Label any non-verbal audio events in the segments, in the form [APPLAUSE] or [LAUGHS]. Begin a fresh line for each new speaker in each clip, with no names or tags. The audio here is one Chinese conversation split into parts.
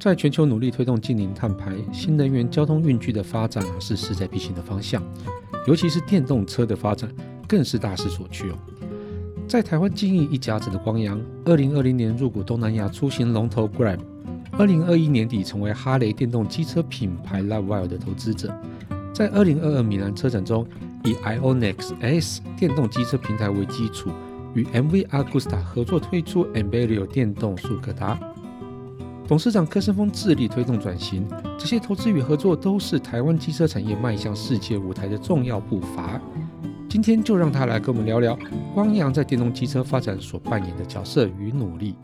在全球努力推动净零碳排、新能源交通运具的发展啊是势在必行的方向，尤其是电动车的发展更是大势所趋哦。在台湾经营一家子的光阳，二零二零年入股东南亚出行龙头 Grab，二零二一年底成为哈雷电动机车品牌 Livewire 的投资者，在二零二二米兰车展中，以 IONIX S 电动机车平台为基础，与 MV Agusta 合作推出 Embelio 电动速可达。董事长柯森峰致力推动转型，这些投资与合作都是台湾机车产业迈向世界舞台的重要步伐。今天就让他来跟我们聊聊光阳在电动汽车发展所扮演的角色与努力。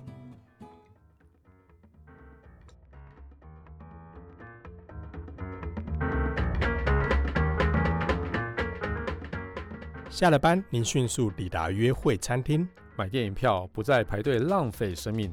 下了班，您迅速抵达约会餐厅，
买电影票不再排队浪费生命，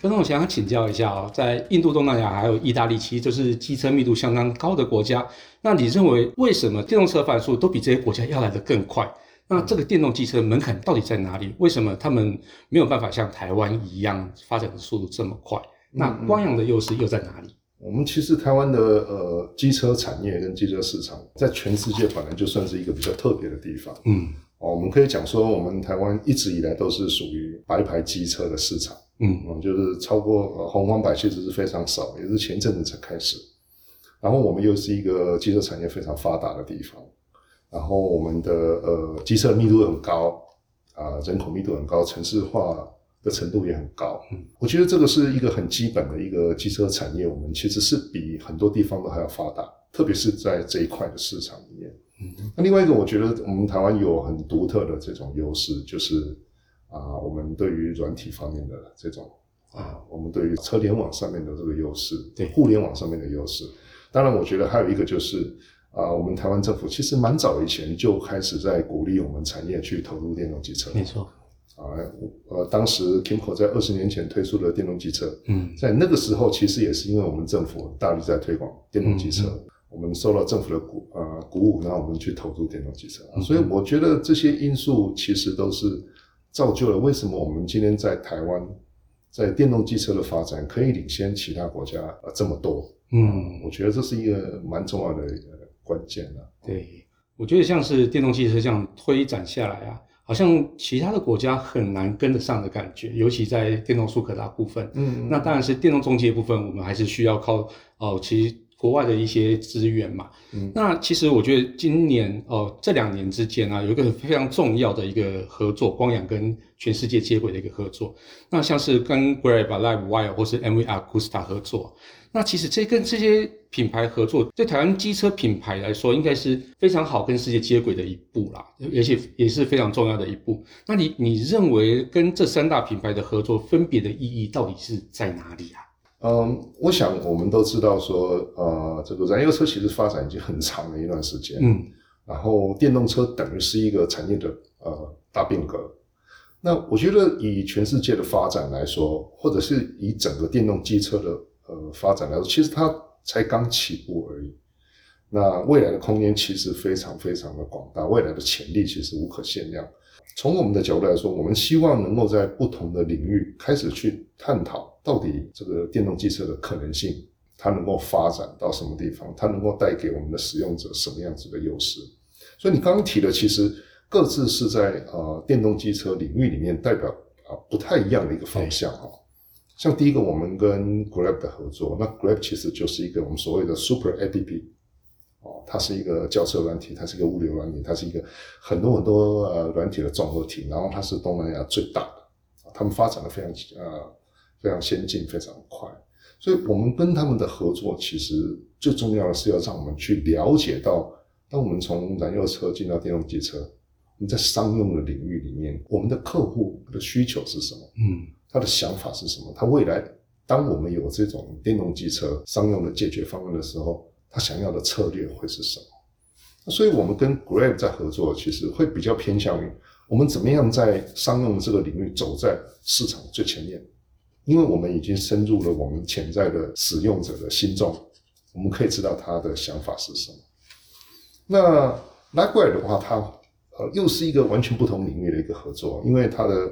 柯总，我想要请教一下哦，在印度、东南亚还有意大利，其实就是机车密度相当高的国家。那你认为为什么电动车发展速度都比这些国家要来得更快？那这个电动机车门槛到底在哪里？为什么他们没有办法像台湾一样发展的速度这么快？那光阳的优势又在哪里？
嗯嗯，我们其实台湾的呃机车产业跟机车市场，在全世界本来就算是一个比较特别的地方。嗯，哦，我们可以讲说，我们台湾一直以来都是属于白牌机车的市场。嗯，就是超过呃红黄牌其实是非常少，也是前阵子才开始。然后我们又是一个机车产业非常发达的地方，然后我们的呃机车密度很高啊，人口密度很高，城市化的程度也很高。嗯，我觉得这个是一个很基本的一个机车产业，我们其实是比很多地方都还要发达，特别是在这一块的市场那另外一个我觉得我们台湾有很独特的这种优势，就是。啊，我们对于软体方面的这种啊，我们对于车联网上面的这个优势，对互联网上面的优势。当然，我觉得还有一个就是啊，我们台湾政府其实蛮早以前就开始在鼓励我们产业去投入电动机车。没错。啊，呃，当时 Kimco 在二十年前推出了电动机车，嗯，在那个时候其实也是因为我们政府大力在推广电动机车，我们受到政府的鼓啊鼓舞，然后我们去投入电动汽车。嗯、所以我觉得这些因素其实都是。造就了为什么我们今天在台湾，在电动汽车的发展可以领先其他国家呃这么多？嗯，我觉得这是一个蛮重要的一个关键的。
对，我觉得像是电动汽车这样推展下来啊，好像其他的国家很难跟得上的感觉，尤其在电动速可达部分。嗯，那当然是电动中介部分，我们还是需要靠哦，其实。国外的一些资源嘛，嗯，那其实我觉得今年哦、呃，这两年之间啊，有一个非常重要的一个合作，光阳跟全世界接轨的一个合作。那像是跟 Grab、Livewire 或是 MV Agusta 合作，那其实这跟这些品牌合作，对台湾机车品牌来说，应该是非常好跟世界接轨的一步啦，而且也是非常重要的一步。那你你认为跟这三大品牌的合作分别的意义到底是在哪里啊？
嗯，我想我们都知道说，呃，这个燃油车其实发展已经很长的一段时间，嗯，然后电动车等于是一个产业的呃大变革。那我觉得以全世界的发展来说，或者是以整个电动机车的呃发展来说，其实它才刚起步而已。那未来的空间其实非常非常的广大，未来的潜力其实无可限量。从我们的角度来说，我们希望能够在不同的领域开始去探讨，到底这个电动机车的可能性，它能够发展到什么地方，它能够带给我们的使用者什么样子的优势。所以你刚刚提的，其实各自是在呃电动机车领域里面代表啊不太一样的一个方向哈。像第一个，我们跟 Grab 的合作，那 Grab 其实就是一个我们所谓的 Super App。哦，它是一个轿车软体，它是一个物流软体，它是一个很多很多呃软体的综合体。然后它是东南亚最大的，他们发展的非常呃非常先进，非常快。所以我们跟他们的合作，其实最重要的是要让我们去了解到，当我们从燃油车进到电动机车，我们在商用的领域里面，我们的客户的需求是什么？嗯，他的想法是什么？他未来当我们有这种电动机车商用的解决方案的时候。他想要的策略会是什么。所以，我们跟 Grab 在合作，其实会比较偏向于我们怎么样在商用这个领域走在市场最前面，因为我们已经深入了我们潜在的使用者的心中，我们可以知道他的想法是什么。那 Likeware 的话，它呃又是一个完全不同领域的一个合作，因为它的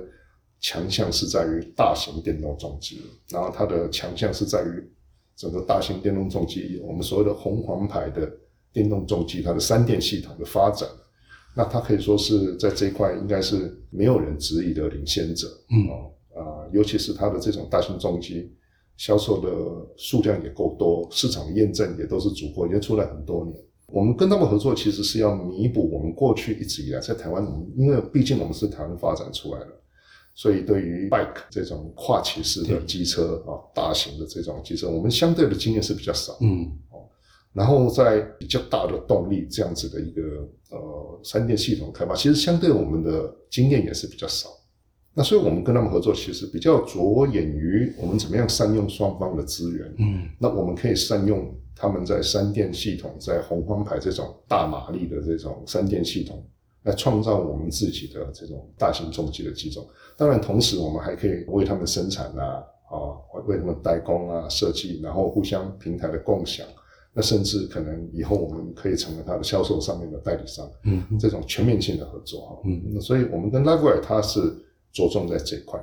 强项是在于大型电动重机，然后它的强项是在于整个大型电动重机，我们所谓的红黄牌的电动重机，它的三电系统的发展，那它可以说是在这一块应该是没有人质疑的领先者，嗯尤其是它的这种大型重机销售的数量也够多，市场验证也都是足够，已经出来很多年。我们跟他们合作，其实是要弥补我们过去一直以来在台湾，因为毕竟我们是台湾发展出来的，所以对于 bike 这种跨骑式的机车啊，大型的这种机车，我们相对的经验是比较少。嗯，哦，然后在比较大的动力这样子的一个呃三电系统开发，其实相对我们的经验也是比较少。那所以我们跟他们合作，其实比较着眼于我们怎么样善用双方的资源。嗯，那我们可以善用。他们在三电系统，在红方牌这种大马力的这种三电系统，来创造我们自己的这种大型重机的机种。当然，同时我们还可以为他们生产啊，啊，为他们代工啊，设计，然后互相平台的共享。那甚至可能以后我们可以成为他的销售上面的代理商。嗯，这种全面性的合作哈。嗯，那所以我们跟 Livewire 它是着重在这一块。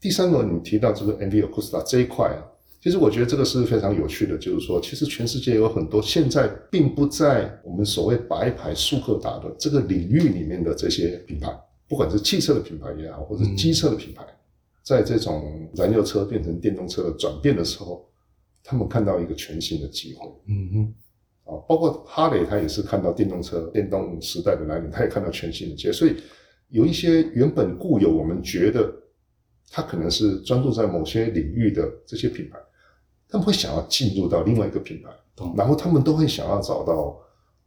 第三个，你提到这个 MV Agusta 这一块啊。其实我觉得这个是非常有趣的，就是说，其实全世界有很多现在并不在我们所谓白牌速克达的这个领域里面的这些品牌，不管是汽车的品牌也好，或者机车的品牌，在这种燃油车变成电动车的转变的时候，他们看到一个全新的机会。嗯哼，啊，包括哈雷，他也是看到电动车、电动时代的来临，他也看到全新的机会。所以有一些原本固有我们觉得他可能是专注在某些领域的这些品牌。他们会想要进入到另外一个品牌，然后他们都会想要找到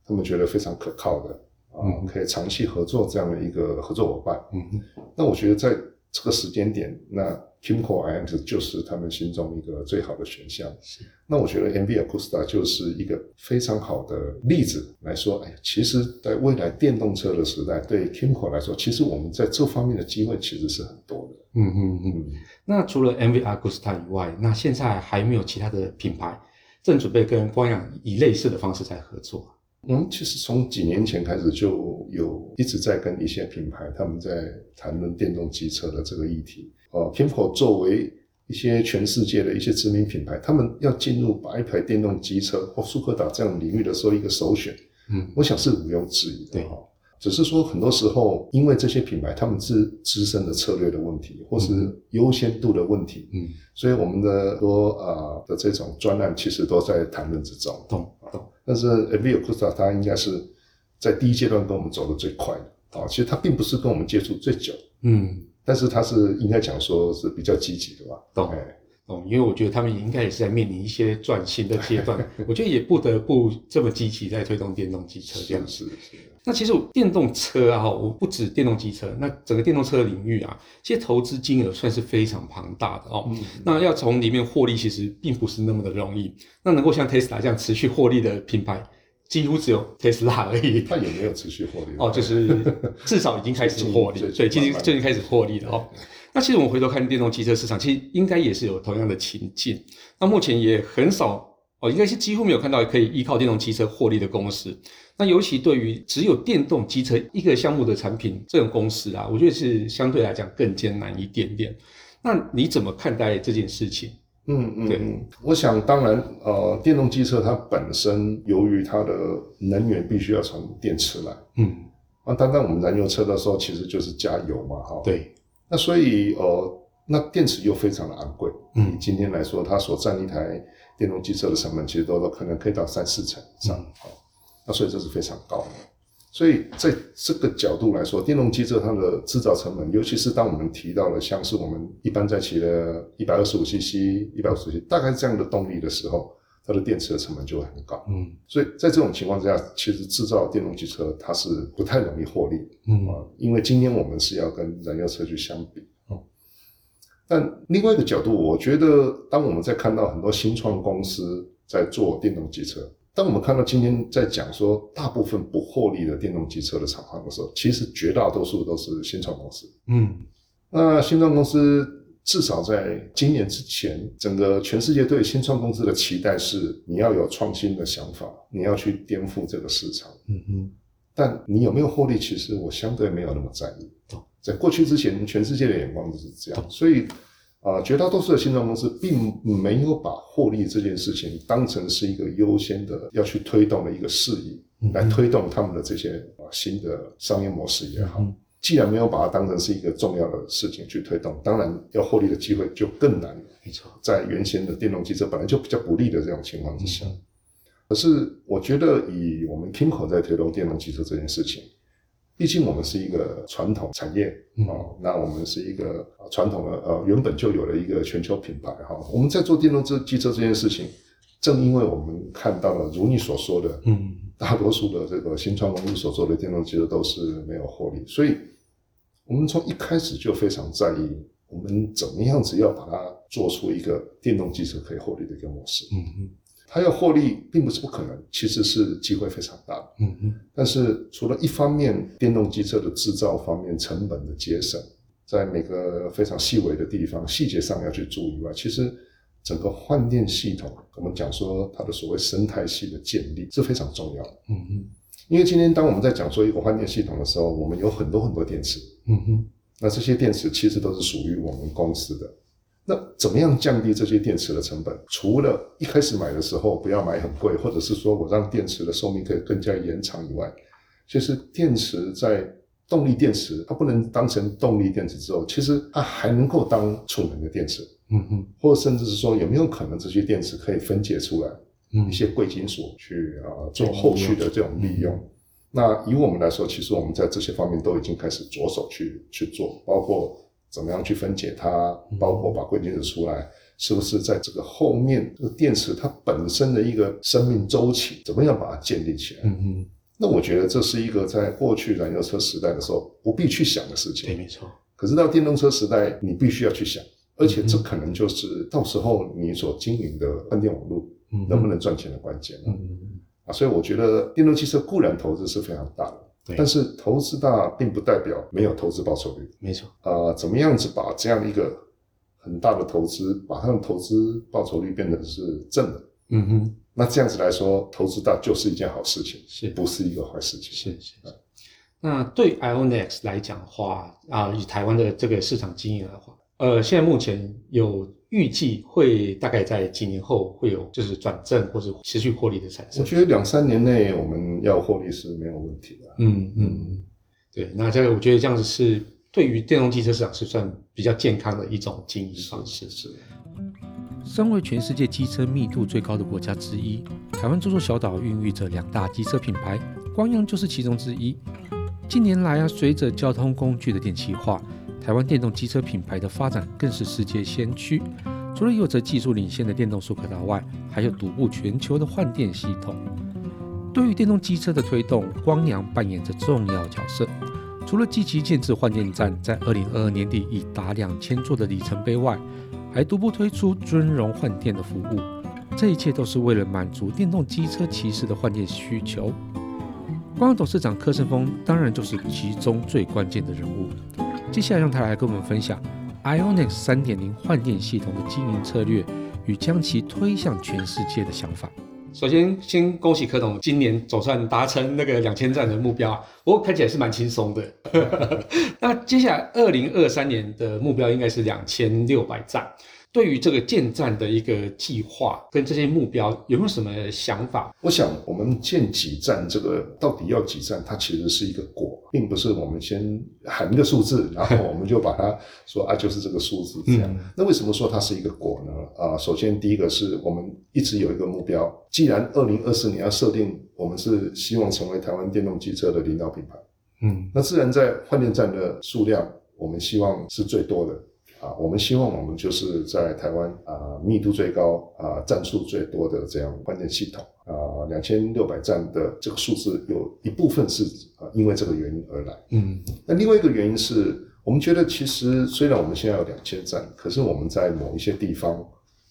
他们觉得非常可靠的啊，可以长期合作这样的一个合作伙伴。嗯，那我觉得在这个时间点，那 KYMCO iX 就是他们心中一个最好的选项。是，那我觉得 MV Agusta 就是一个非常好的例子来说，哎，其实，在未来电动车的时代，对 Kimco 来说，其实我们在这方面的机会其实是很多的。嗯嗯嗯。
那除了 MV Agusta 以外，那现在还没有其他的品牌正准备跟光阳以类似的方式在合作。
嗯，其实从几年前开始就有一直在跟一些品牌他们在谈论电动机车的这个议题。呃，KYMCO 作为一些全世界的一些知名品牌，他们要进入白牌电动机车或速克达这样领域的时候，一个首选，嗯，我想是毋庸置疑的。哈。只是说，很多时候因为这些品牌他们是自身的策略的问题，或是优先度的问题，嗯，所以我们的多啊的这种专案其实都在谈论之中。懂懂。但是 MV Agusta 它应该是在第一阶段跟我们走的最快的啊，其实它并不是跟我们接触最久，嗯，但是它是应该讲说是比较积极的吧？懂。哦，因为我觉得他们也应该也是在面临一些转型的阶段，[LAUGHS] 我觉得也不得不这么积极在推动电动机车这样子。那其实电动车啊，我不止电动机车，那整个电动车领域啊，其实投资金额算是非常庞大的哦。嗯、那要从里面获利，其实并不是那么的容易。那能够像 Tesla 这样持续获利的品牌，几乎只有 Tesla 而已。它也没有持续获利哦，就是 [LAUGHS] 至少已经开始获利，对，其实最近开始获利了哦。那其实我们回头看电动机车市场，其实应该也是有同样的情境。那目前也很少哦，应该是几乎没有看到可以依靠电动机车获利的公司。那尤其对于只有电动机车一个项目的产品这种公司啊，我觉得是相对来讲更艰难一点点。那你怎么看待这件事情？嗯嗯，对嗯，我想当然，呃，电动机车它本身由于它的能源必须要从电池来，嗯，那单单我们燃油车的时候其实就是加油嘛，哈，对。那所以，呃，那电池又非常的昂贵。嗯，今天来说，它所占一台电动机车的成本，其实都都可能可以到三四成以上。好、嗯，那所以这是非常高的。所以在这个角度来说，电动机车它的制造成本，尤其是当我们提到了像是我们一般在骑的一百二十五 cc、一百五十 cc，大概这样的动力的时候，它的电池的成本就会很高。嗯，所以在这种情况之下，其实制造电动机车它是不太容易获利。嗯啊，因为今天我们是要跟燃油车去相比。嗯，但另外一个角度，我觉得当我们在看到很多新创公司在做电动机车，当我们看到今天在讲说大部分不获利的电动机车的厂商的时候，其实绝大多数都是新创公司。
嗯，
那新创公司至少在今年之前，整个全世界对新创公司的期待是你要有创新的想法，你要去颠覆这个市场。
嗯哼，
但你有没有获利，其实我相对没有那么在意。在过去之前，全世界的眼光都是这样，所以。啊，绝大多数的新创公司并没有把获利这件事情当成是一个优先的要去推动的一个事宜，嗯、来推动他们的这些啊新的商业模式也好。嗯、既然没有把它当成是一个重要的事情去推动，当然要获利的机会就更难。没错，在原先的电动汽车本来就比较不利的这种情况之下，嗯、可是我觉得以我们 Kimco 在推动电动汽车这件事情。毕竟我们是一个传统产业哦，那我们是一个传统的呃原本就有了一个全球品牌哈。我们在做电动车机车这件事情，正因为我们看到了如你所说的，嗯，大多数的这个新创公司所做的电动机车都是没有获利，所以我们从一开始就非常在意，我们怎么样子要把它做出一个电动机车可以获利的一个模式，嗯嗯。它要获利并不是不可能，其实是机会非常大。嗯嗯。但是除了一方面电动机车的制造方面成本的节省，在每个非常细微的地方细节上要去注意以外，其实整个换电系统，我们讲说它的所谓生态系的建立是非常重要的。嗯嗯。因为今天当我们在讲说一个换电系统的时候，我们有很多很多电池。嗯哼。那这些电池其实都是属于我们公司的。那怎么样降低这些电池的成本？除了一开始买的时候不要买很贵，或者是说我让电池的寿命可以更加延长以外，其实电池在动力电池，它不能当成动力电池之后，其实它还能够当储能的电池。嗯哼，或者甚至是说有没有可能这些电池可以分解出来，一些贵金属去啊做后续的这种利用？嗯、那以我们来说，其实我们在这些方面都已经开始着手去去做，包括。怎么样去分解它？包括把贵金属出来，是不是在这个后面这个电池它本身的一个生命周期，怎么样把它建立起来？嗯嗯。那我觉得这是一个在过去燃油车时代的时候不必去想的事情。对，没错。可是到电动车时代，你必须要去想，而且这可能就是到时候你所经营的换电网络能不能赚钱的关键。嗯嗯。啊，所以我觉得电动汽车固然投资是非常大的。对但是投资大并不代表没有投资报酬率。没错。呃，怎么样子把这样一个很大的投资，把它的投资报酬率变成是正的？嗯哼。那这样子来说，投资大就是一件好事情，是不是一个坏事情？是是。嗯、
那对 Ionex 来讲的话，啊，以台湾的这个市场经营的话，呃，现在目前有。预计会大概在几年后会有就是转正或者持续获利的产生。
我觉得两三年内我们要获利是没有问题的。
嗯嗯，对，那这个我觉得这样子是对于电动汽车市场是算比较健康的一种经营方式。是。身为全世界机车密度最高的国家之一，台湾这座小岛孕育着两大机车品牌，光阳就是其中之一。近年来啊，随着交通工具的电气化。台湾电动机车品牌的发展更是世界先驱，除了有着技术领先的电动速可达外，还有独步全球的换电系统。对于电动机车的推动，光阳扮演着重要角色。除了积极建置换电站，在二零二二年底已达两千座的里程碑外，还独步推出尊荣换电的服务。这一切都是为了满足电动机车骑士的换电需求。光阳董事长柯胜峰当然就是其中最关键的人物。接下来让他来跟我们分享 Ionix 三点零换电系统的经营策略与将其推向全世界的想法。首先，先恭喜柯董今年总算达成那个两千站的目标啊，不过看起来是蛮轻松的。[LAUGHS] 那接下来二零二三年的目标应该是两千六百站。对于这个建站的一个计划跟这些目标，有没有什么想法？
我想，我们建几站，这个到底要几站，它其实是一个果，并不是我们先喊一个数字，[LAUGHS] 然后我们就把它说啊，就是这个数字 [LAUGHS] 这样。嗯、那为什么说它是一个果呢？啊，首先第一个是我们一直有一个目标，既然二零二四年要设定，我们是希望成为台湾电动汽车的领导品牌，嗯，那自然在换电站的数量，我们希望是最多的。啊，我们希望我们就是在台湾啊，密度最高啊，站数最多的这样关键系统啊，两千六百站的这个数字有一部分是啊，因为这个原因而来。嗯，那另外一个原因是我们觉得，其实虽然我们现在有两千站，可是我们在某一些地方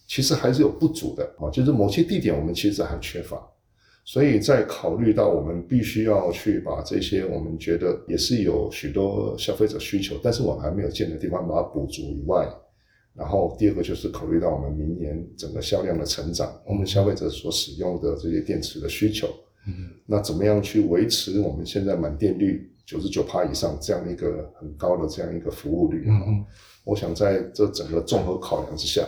其实还是有不足的啊，就是某些地点我们其实还缺乏。所以在考虑到我们必须要去把这些我们觉得也是有许多消费者需求，但是我们还没有建的地方把它补足以外，然后第二个就是考虑到我们明年整个销量的成长，我们消费者所使用的这些电池的需求，嗯，那怎么样去维持我们现在满电率九十九趴以上这样一个很高的这样一个服务率？嗯，我想在这整个综合考量之下，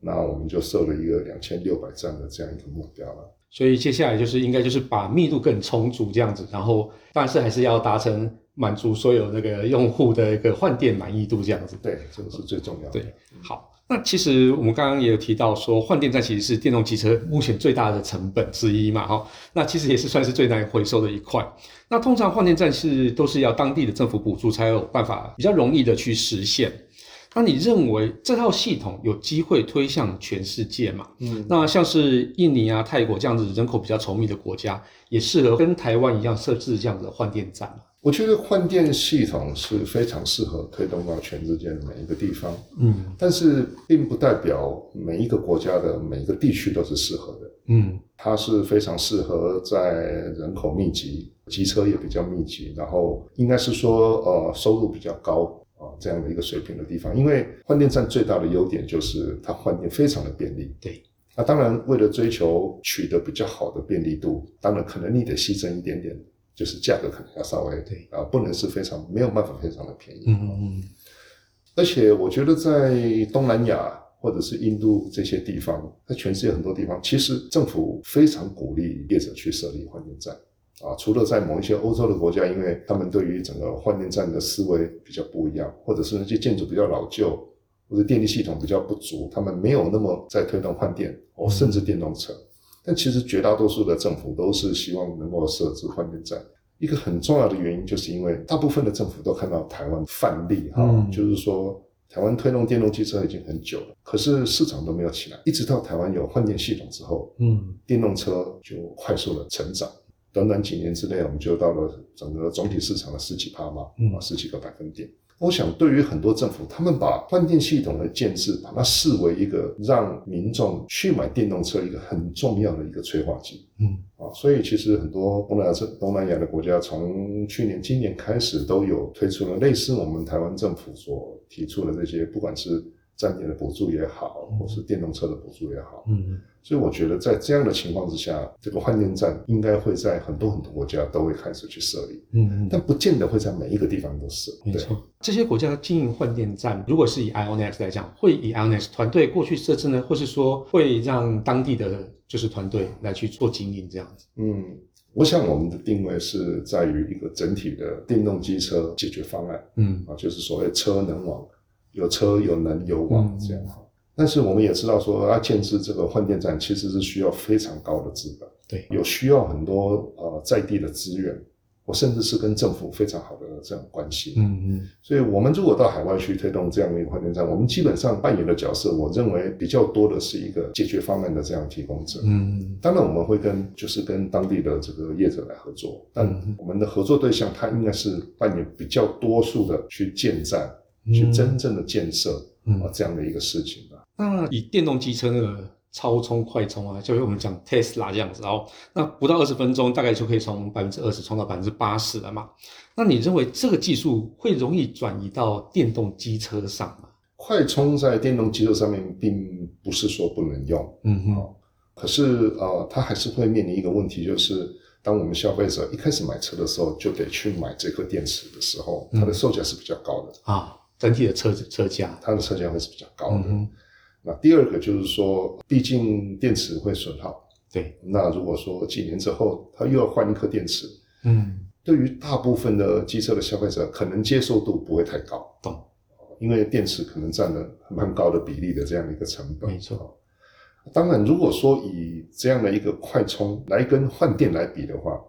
那我们就设了一个两千六百站的这样一个目标了。
所以接下来就是应该就是把密度更充足这样子，然后但是还是要达成满足所有那个用户的一个换电满意度这样子。
对，这个是最重要的。
对，好，那其实我们刚刚也有提到说，换电站其实是电动汽车目前最大的成本之一嘛，哈，那其实也是算是最难回收的一块。那通常换电站是都是要当地的政府补助才有办法比较容易的去实现。那你认为这套系统有机会推向全世界吗？嗯，那像是印尼啊、泰国这样子人口比较稠密的国家，也适合跟台湾一样设置这样的换电站吗？
我觉得换电系统是非常适合推动到全世界的每一个地方。嗯，但是并不代表每一个国家的每一个地区都是适合的。嗯，它是非常适合在人口密集、机车也比较密集，然后应该是说呃收入比较高。啊，这样的一个水平的地方，因为换电站最大的优点就是它换电非常的便利。对，那当然为了追求取得比较好的便利度，当然可能你得牺牲一点点，就是价格可能要稍微对啊，不能是非常没有办法非常的便宜。嗯嗯。而且我觉得在东南亚或者是印度这些地方，在全世界很多地方，其实政府非常鼓励业者去设立换电站。啊，除了在某一些欧洲的国家，因为他们对于整个换电站的思维比较不一样，或者是那些建筑比较老旧，或者电力系统比较不足，他们没有那么在推动换电，哦，甚至电动车。但其实绝大多数的政府都是希望能够设置换电站。一个很重要的原因，就是因为大部分的政府都看到台湾范例，哈、嗯，就是说台湾推动电动汽车已经很久了，可是市场都没有起来，一直到台湾有换电系统之后，嗯，电动车就快速的成长。短短几年之内，我们就到了整个总体市场的十几趴嘛，啊，十几个百分点。我想，对于很多政府，他们把换电系统的建制，把它视为一个让民众去买电动车一个很重要的一个催化剂。嗯，啊，所以其实很多东南亚、东南亚的国家，从去年、今年开始，都有推出了类似我们台湾政府所提出的这些，不管是站点的补助也好，或是电动车的补助也好，嗯，所以我觉得在这样的情况之下，这个换电站应该会在很多很多国家都会开始去设立，嗯，但不见得会在每一个地方都设。没错，
这些国家经营换电站，如果是以 Ionex 来讲，会以 Ionex 团队过去设置呢，或是说会让当地的就是团队来去做经营这样子？
嗯，我想我们的定位是在于一个整体的电动机车解决方案，嗯，啊，就是所谓车能网。有车有能有网这样，嗯，但是我们也知道说要建置这个换电站其实是需要非常高的资本，对，有需要很多呃在地的资源，我甚至是跟政府非常好的这样关系，嗯嗯，所以我们如果到海外去推动这样的一个换电站，我们基本上扮演的角色，我认为比较多的是一个解决方案的这样提供者，嗯，当然我们会跟就是跟当地的这个业者来合作，但我们的合作对象他应该是扮演比较多数的去建站。去真正的建设啊，这样的一个事情吧。
那以电动机车的超充、快充啊，就是我们讲 Tesla 这样子，然后那不到二十分钟，大概就可以从百分之二十充到百分之八十了嘛。那你认为这个技术会容易转移到电动机车上吗？
快充在电动机车上面并不是说不能用，嗯哼，可是呃，它还是会面临一个问题，就是当我们消费者一开始买车的时候，就得去买这颗电池的时候，它的售价是比较高的啊。
整体的车子车价，
它的车价会是比较高的。嗯、那第二个就是说，毕竟电池会损耗。对。那如果说几年之后，它又要换一颗电池，嗯，对于大部分的机车的消费者，可能接受度不会太高。懂。因为电池可能占了蛮高的比例的这样的一个成本。没错。当然，如果说以这样的一个快充来跟换电来比的话，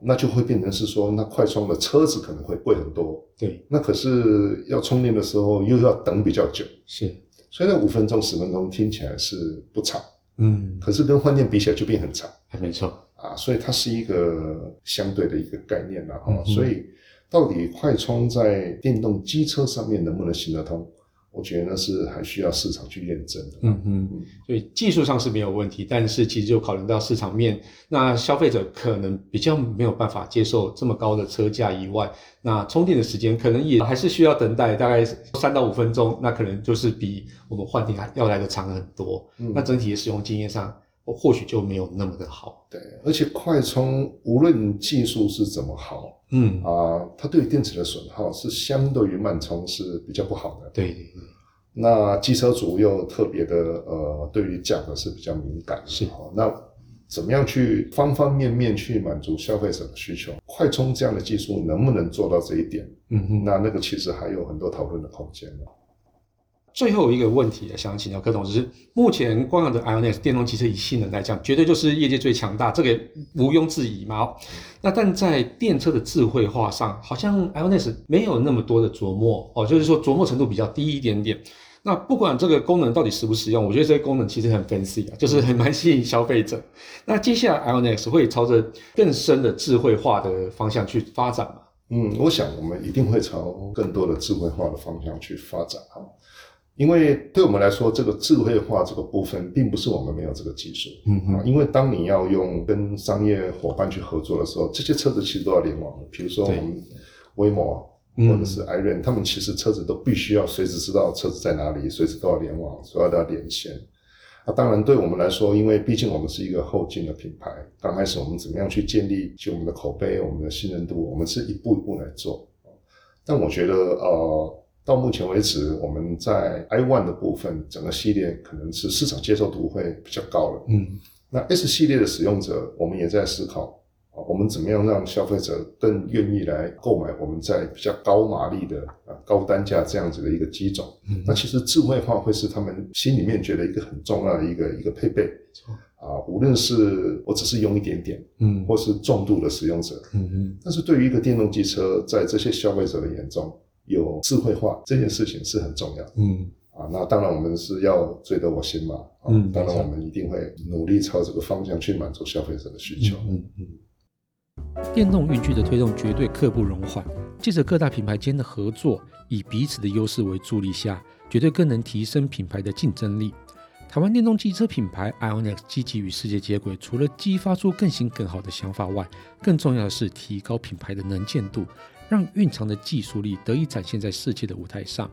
那就会变成是说，那快充的车子可能会贵很多。对，那可是要充电的时候又要等比较久。是，所以那五分钟、十分钟听起来是不长，嗯，可是跟换电比起来就变很长。还没错啊，所以它是一个相对的一个概念了哈。嗯、所以到底快充在电动机车上面能不能行得通？我觉得那是还需要市场去验证的。
嗯嗯，所以技术上是没有问题，但是其实就考虑到市场面，那消费者可能比较没有办法接受这么高的车价以外，那充电的时间可能也还是需要等待大概三到五分钟，那可能就是比我们换电还要来的长很多。嗯，那整体的使用经验上，或许就没有那么的好。
对，而且快充无论技术是怎么好。嗯啊，它对于电池的损耗是相对于慢充是比较不好的。
对，对，对，
那机车主又特别的呃，对于价格是比较敏感。
是，
那怎么样去方方面面去满足消费者的需求？快充这样的技术能不能做到这一点？嗯哼，那那个其实还有很多讨论的空间。
最后一个问题想请教柯董，就是目前光阳的 IONIS 电动汽车以性能来讲，绝对就是业界最强大，这个毋庸置疑嘛。那但在电车的智慧化上，好像 IONIS 没有那么多的琢磨哦，就是说琢磨程度比较低一点点。那不管这个功能到底实不实用，我觉得这些功能其实很 fancy 啊，就是很蛮吸引消费者。那接下来 IONIQ 会朝着更深的智慧化的方向去发展吗？
嗯，我想我们一定会朝更多的智慧化的方向去发展哈。因为对我们来说，这个智慧化这个部分，并不是我们没有这个技术。嗯嗯。因为当你要用跟商业伙伴去合作的时候，这些车子其实都要联网的。比如说我们 Waymo 或者是 iRent，他们其实车子都必须要随时知道车子在哪里，随时都要联网，所有都要连线。那当然，对我们来说，因为毕竟我们是一个后进的品牌，刚开始我们怎么样去建立起我们的口碑、我们的信任度，我们是一步一步来做。但我觉得，呃。到目前为止，我们在 i One 的部分，整个系列可能是市场接受度会比较高了。嗯，那 S 系列的使用者，我们也在思考啊，我们怎么样让消费者更愿意来购买我们在比较高马力的啊高单价这样子的一个机种。嗯，那其实智慧化会是他们心里面觉得一个很重要的一个一个配备。啊，无论是我只是用一点点，嗯，或是重度的使用者，嗯嗯，但是对于一个电动机车，在这些消费者的眼中，有智慧化这件事情是很重要的，嗯啊，那当然我们是要追得我心嘛，嗯，当然我们一定会努力朝这个方向去满足消费者的需求，嗯嗯，
嗯。电动运具的推动绝对刻不容缓，借着各大品牌间的合作，以彼此的优势为助力下，绝对更能提升品牌的竞争力。台湾电动机车品牌 IONIQ 积极与世界接轨，除了激发出更新更好的想法外，更重要的是提高品牌的能见度。让蕴藏的技术力得以展现在世界的舞台上。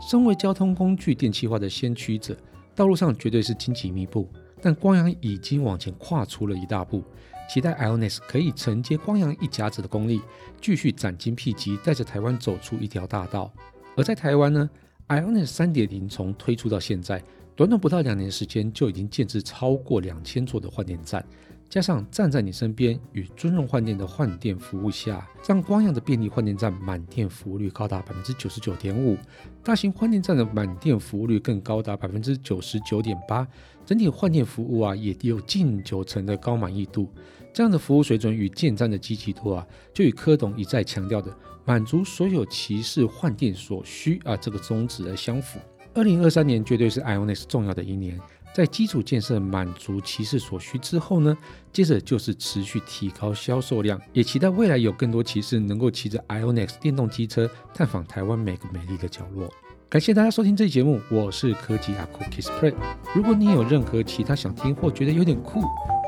身为交通工具电气化的先驱者，道路上绝对是荆棘密布，但光阳已经往前跨出了一大步。期待 Ionis 可以承接光阳一甲子的功力，继续斩荆辟棘，带着台湾走出一条大道。而在台湾呢，Ionis 三点零从推出到现在，短短不到两年时间，就已经建制超过两千座的换电站。加上站在你身边与尊荣换电的换电服务下，让光阳的便利换电站满电服务率高达百分之九十九点五，大型换电站的满电服务率更高达百分之九十九点八，整体换电服务啊也有近九成的高满意度。这样的服务水准与建站的积极度啊，就与柯董一再强调的满足所有骑士换电所需啊这个宗旨而相符。二零二三年绝对是 IONIS 重要的一年。在基础建设满足骑士所需之后呢，接着就是持续提高销售量，也期待未来有更多骑士能够骑着 IONX 电动机车探访台湾每个美丽的角落。感谢大家收听这期节目，我是科技阿酷 KissPlay。如果你有任何其他想听或觉得有点酷，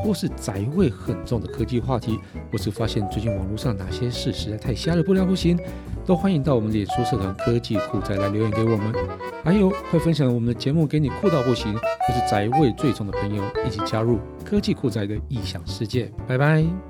或是宅味很重的科技话题，或是发现最近网络上哪些事实在太瞎了不了不行，都欢迎到我们脸书社团科技酷宅来留言给我们。还有会分享我们的节目给你酷到不行，或是宅味最重的朋友，一起加入科技酷宅的异想世界。拜拜。